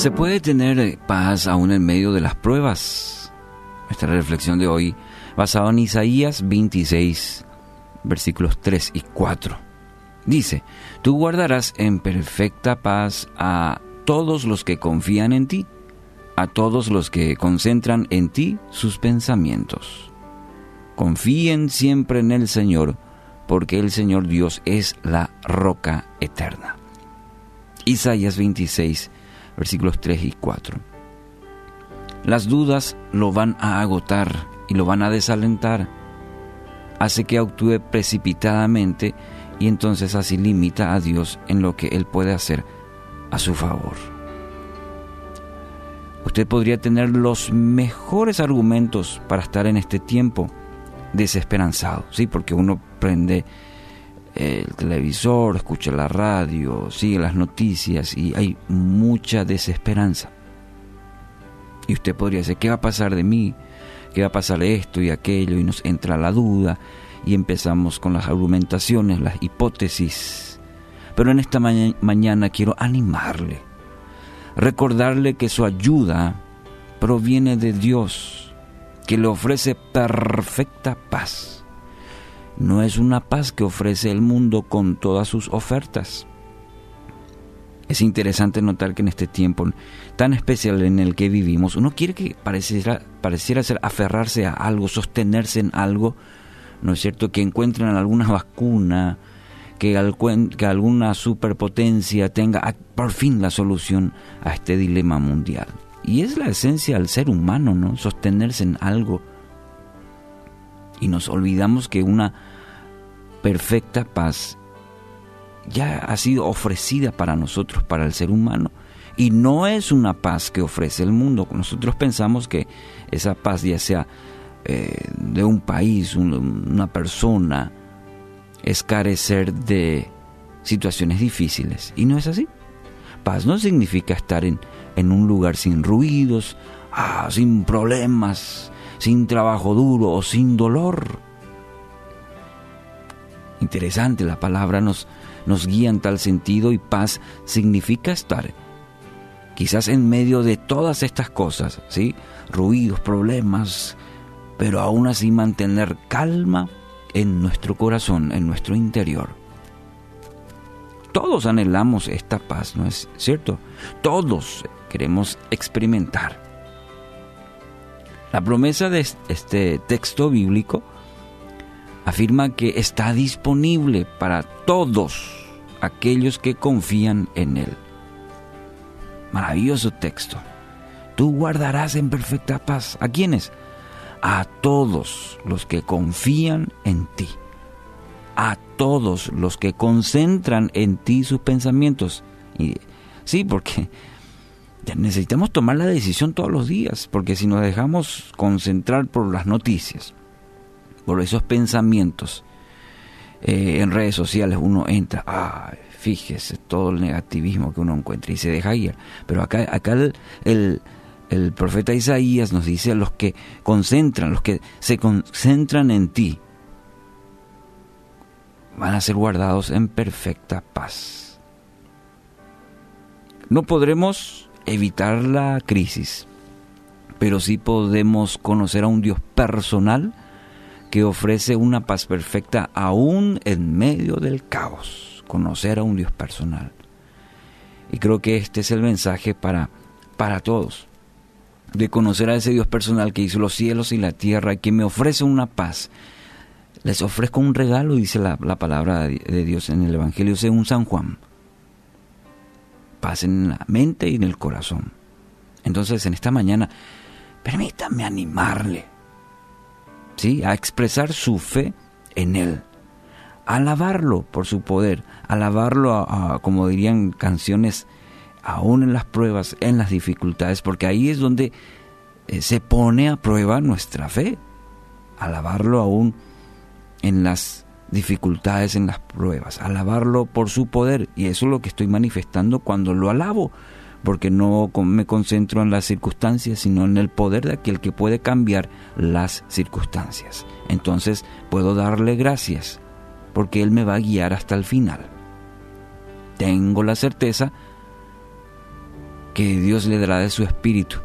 ¿Se puede tener paz aún en medio de las pruebas? Nuestra reflexión de hoy, basada en Isaías 26, versículos 3 y 4. Dice, tú guardarás en perfecta paz a todos los que confían en ti, a todos los que concentran en ti sus pensamientos. Confíen siempre en el Señor, porque el Señor Dios es la roca eterna. Isaías 26, versículos 3 y 4. Las dudas lo van a agotar y lo van a desalentar. Hace que actúe precipitadamente y entonces así limita a Dios en lo que Él puede hacer a su favor. Usted podría tener los mejores argumentos para estar en este tiempo desesperanzado, ¿sí? Porque uno prende el televisor, escucha la radio, sigue las noticias y hay mucha desesperanza. Y usted podría decir, ¿qué va a pasar de mí? ¿Qué va a pasar de esto y aquello? Y nos entra la duda y empezamos con las argumentaciones, las hipótesis. Pero en esta mañana quiero animarle, recordarle que su ayuda proviene de Dios, que le ofrece perfecta paz no es una paz que ofrece el mundo con todas sus ofertas. Es interesante notar que en este tiempo tan especial en el que vivimos, uno quiere que pareciera, pareciera ser aferrarse a algo, sostenerse en algo, ¿no es cierto? Que encuentren alguna vacuna, que, que alguna superpotencia tenga por fin la solución a este dilema mundial. Y es la esencia del ser humano, ¿no? Sostenerse en algo. Y nos olvidamos que una perfecta paz ya ha sido ofrecida para nosotros, para el ser humano. Y no es una paz que ofrece el mundo. Nosotros pensamos que esa paz, ya sea eh, de un país, una persona, es carecer de situaciones difíciles. Y no es así. Paz no significa estar en, en un lugar sin ruidos, ah, sin problemas, sin trabajo duro o sin dolor Interesante, la palabra nos, nos guía en tal sentido y paz significa estar quizás en medio de todas estas cosas, ¿sí? Ruidos, problemas, pero aún así mantener calma en nuestro corazón, en nuestro interior. Todos anhelamos esta paz, ¿no es cierto? Todos queremos experimentar. La promesa de este texto bíblico afirma que está disponible para todos aquellos que confían en Él. Maravilloso texto. Tú guardarás en perfecta paz. ¿A quiénes? A todos los que confían en ti. A todos los que concentran en ti sus pensamientos. Y, sí, porque necesitamos tomar la decisión todos los días, porque si nos dejamos concentrar por las noticias, por esos pensamientos. Eh, en redes sociales uno entra, fíjese todo el negativismo que uno encuentra y se deja ir. Pero acá, acá el, el, profeta Isaías nos dice, los que concentran, los que se concentran en ti, van a ser guardados en perfecta paz. No podremos evitar la crisis, pero sí podemos conocer a un Dios personal que ofrece una paz perfecta aún en medio del caos, conocer a un Dios personal. Y creo que este es el mensaje para, para todos, de conocer a ese Dios personal que hizo los cielos y la tierra, que me ofrece una paz. Les ofrezco un regalo, dice la, la palabra de Dios en el Evangelio según San Juan. Paz en la mente y en el corazón. Entonces, en esta mañana, permítame animarle a expresar su fe en Él, alabarlo por su poder, alabarlo, como dirían canciones, aún en las pruebas, en las dificultades, porque ahí es donde eh, se pone a prueba nuestra fe, alabarlo aún en las dificultades, en las pruebas, alabarlo por su poder, y eso es lo que estoy manifestando cuando lo alabo, porque no me concentro en las circunstancias, sino en el poder de aquel que puede cambiar las circunstancias. Entonces puedo darle gracias, porque Él me va a guiar hasta el final. Tengo la certeza que Dios le dará de su espíritu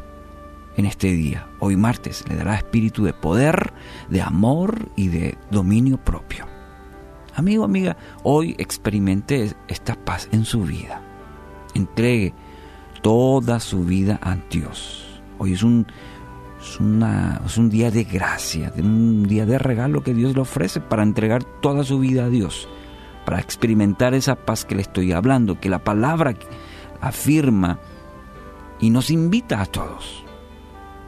en este día. Hoy martes le dará espíritu de poder, de amor y de dominio propio. Amigo, amiga, hoy experimente esta paz en su vida. Entregue toda su vida a Dios. Hoy es un, es, es un día de gracia, un día de regalo que Dios le ofrece para entregar toda su vida a Dios, para experimentar esa paz que le estoy hablando, que la palabra afirma y nos invita a todos.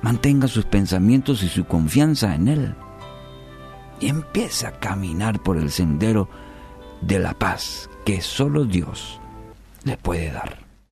Mantenga sus pensamientos y su confianza en Él y empieza a caminar por el sendero de la paz que solo Dios le puede dar.